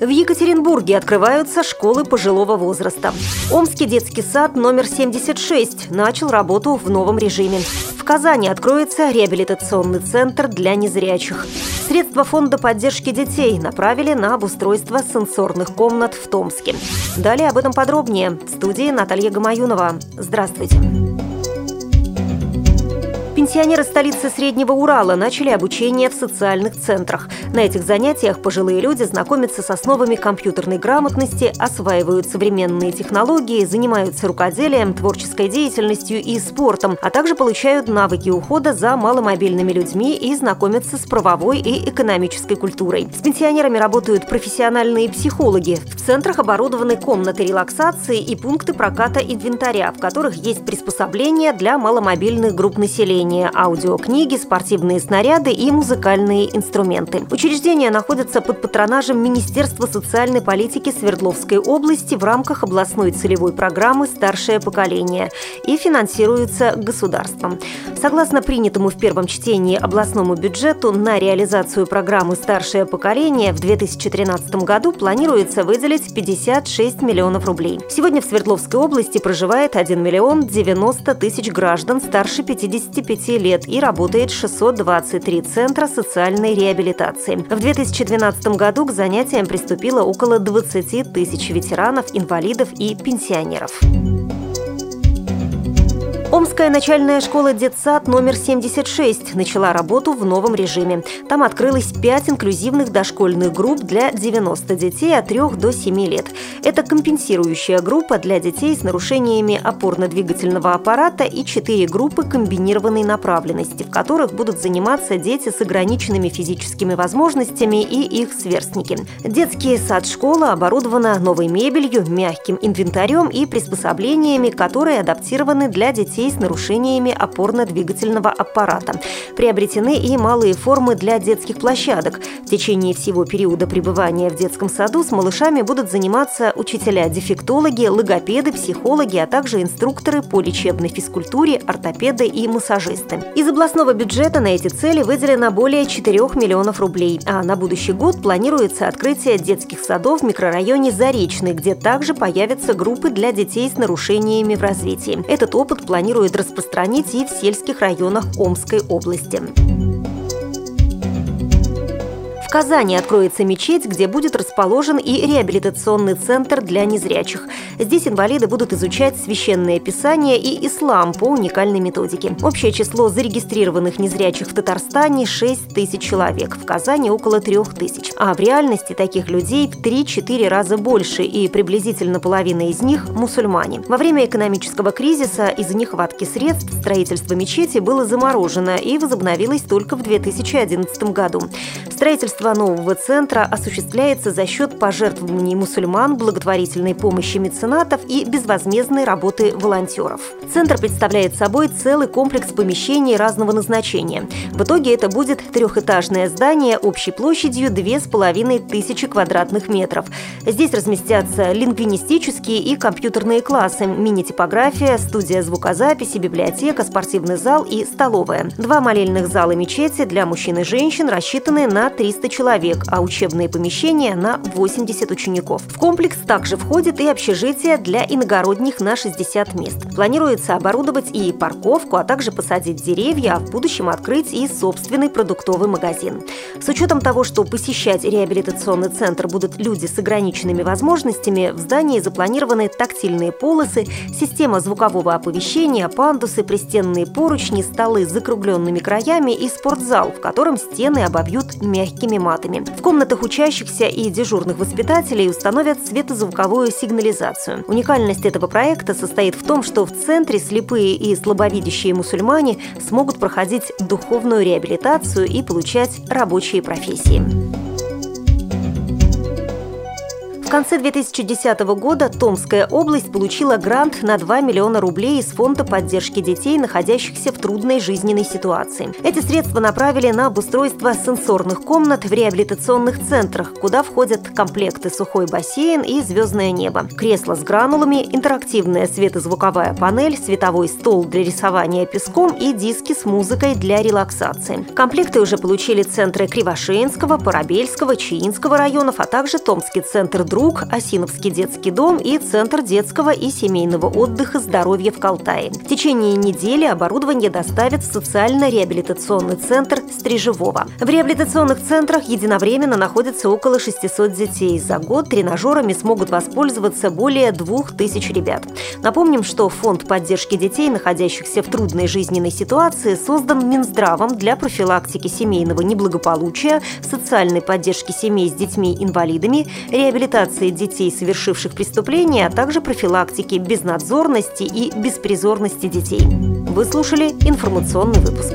В Екатеринбурге открываются школы пожилого возраста. Омский детский сад номер 76 начал работу в новом режиме. В Казани откроется реабилитационный центр для незрячих. Средства фонда поддержки детей направили на обустройство сенсорных комнат в Томске. Далее об этом подробнее. В студии Наталья Гамаюнова. Здравствуйте. Пенсионеры столицы Среднего Урала начали обучение в социальных центрах. На этих занятиях пожилые люди знакомятся с основами компьютерной грамотности, осваивают современные технологии, занимаются рукоделием, творческой деятельностью и спортом, а также получают навыки ухода за маломобильными людьми и знакомятся с правовой и экономической культурой. С пенсионерами работают профессиональные психологи. В центрах оборудованы комнаты релаксации и пункты проката инвентаря, в которых есть приспособления для маломобильных групп населения обучения, аудиокниги, спортивные снаряды и музыкальные инструменты. Учреждение находится под патронажем Министерства социальной политики Свердловской области в рамках областной целевой программы «Старшее поколение» и финансируется государством. Согласно принятому в первом чтении областному бюджету на реализацию программы «Старшее поколение» в 2013 году планируется выделить 56 миллионов рублей. Сегодня в Свердловской области проживает 1 миллион 90 тысяч граждан старше 55 25 лет и работает 623 центра социальной реабилитации. В 2012 году к занятиям приступило около 20 тысяч ветеранов, инвалидов и пенсионеров. Омская начальная школа «Детсад» номер 76 начала работу в новом режиме. Там открылось 5 инклюзивных дошкольных групп для 90 детей от 3 до 7 лет. Это компенсирующая группа для детей с нарушениями опорно-двигательного аппарата и 4 группы комбинированной направленности, в которых будут заниматься дети с ограниченными физическими возможностями и их сверстники. Детский сад-школа оборудована новой мебелью, мягким инвентарем и приспособлениями, которые адаптированы для детей детей с нарушениями опорно-двигательного аппарата. Приобретены и малые формы для детских площадок. В течение всего периода пребывания в детском саду с малышами будут заниматься учителя-дефектологи, логопеды, психологи, а также инструкторы по лечебной физкультуре, ортопеды и массажисты. Из областного бюджета на эти цели выделено более 4 миллионов рублей, а на будущий год планируется открытие детских садов в микрорайоне Заречный, где также появятся группы для детей с нарушениями в развитии. Этот опыт планируется планирует распространить и в сельских районах Омской области. В Казани откроется мечеть, где будет расположен и реабилитационный центр для незрячих. Здесь инвалиды будут изучать священное писание и ислам по уникальной методике. Общее число зарегистрированных незрячих в Татарстане – 6 тысяч человек, в Казани – около 3 тысяч. А в реальности таких людей в 3-4 раза больше, и приблизительно половина из них – мусульмане. Во время экономического кризиса из-за нехватки средств строительство мечети было заморожено и возобновилось только в 2011 году. Строительство Строительство нового центра осуществляется за счет пожертвований мусульман, благотворительной помощи меценатов и безвозмездной работы волонтеров. Центр представляет собой целый комплекс помещений разного назначения. В итоге это будет трехэтажное здание общей площадью 2500 квадратных метров. Здесь разместятся лингвинистические и компьютерные классы, мини-типография, студия звукозаписи, библиотека, спортивный зал и столовая. Два молельных зала мечети для мужчин и женщин рассчитаны на 300 300 человек, а учебные помещения на 80 учеников. В комплекс также входит и общежитие для иногородних на 60 мест. Планируется оборудовать и парковку, а также посадить деревья, а в будущем открыть и собственный продуктовый магазин. С учетом того, что посещать реабилитационный центр будут люди с ограниченными возможностями, в здании запланированы тактильные полосы, система звукового оповещения, пандусы, пристенные поручни, столы с закругленными краями и спортзал, в котором стены обобьют мягкими матами. В комнатах учащихся и дежурных воспитателей установят светозвуковую сигнализацию. Уникальность этого проекта состоит в том, что в центре слепые и слабовидящие мусульмане смогут проходить духовную реабилитацию и получать рабочие профессии. В конце 2010 года Томская область получила грант на 2 миллиона рублей из Фонда поддержки детей, находящихся в трудной жизненной ситуации. Эти средства направили на обустройство сенсорных комнат в реабилитационных центрах, куда входят комплекты сухой бассейн и звездное небо, кресло с гранулами, интерактивная светозвуковая панель, световой стол для рисования песком и диски с музыкой для релаксации. Комплекты уже получили центры Кривошеинского, Парабельского, Чаинского районов, а также Томский центр «Друг» «Друг», Осиновский детский дом и Центр детского и семейного отдыха «Здоровье» в Калтае. В течение недели оборудование доставят в социально-реабилитационный центр Стрижевого. В реабилитационных центрах единовременно находится около 600 детей. За год тренажерами смогут воспользоваться более 2000 ребят. Напомним, что Фонд поддержки детей, находящихся в трудной жизненной ситуации, создан Минздравом для профилактики семейного неблагополучия, социальной поддержки семей с детьми-инвалидами, реабилитации реабилитации детей, совершивших преступления, а также профилактики безнадзорности и беспризорности детей. Вы слушали информационный выпуск.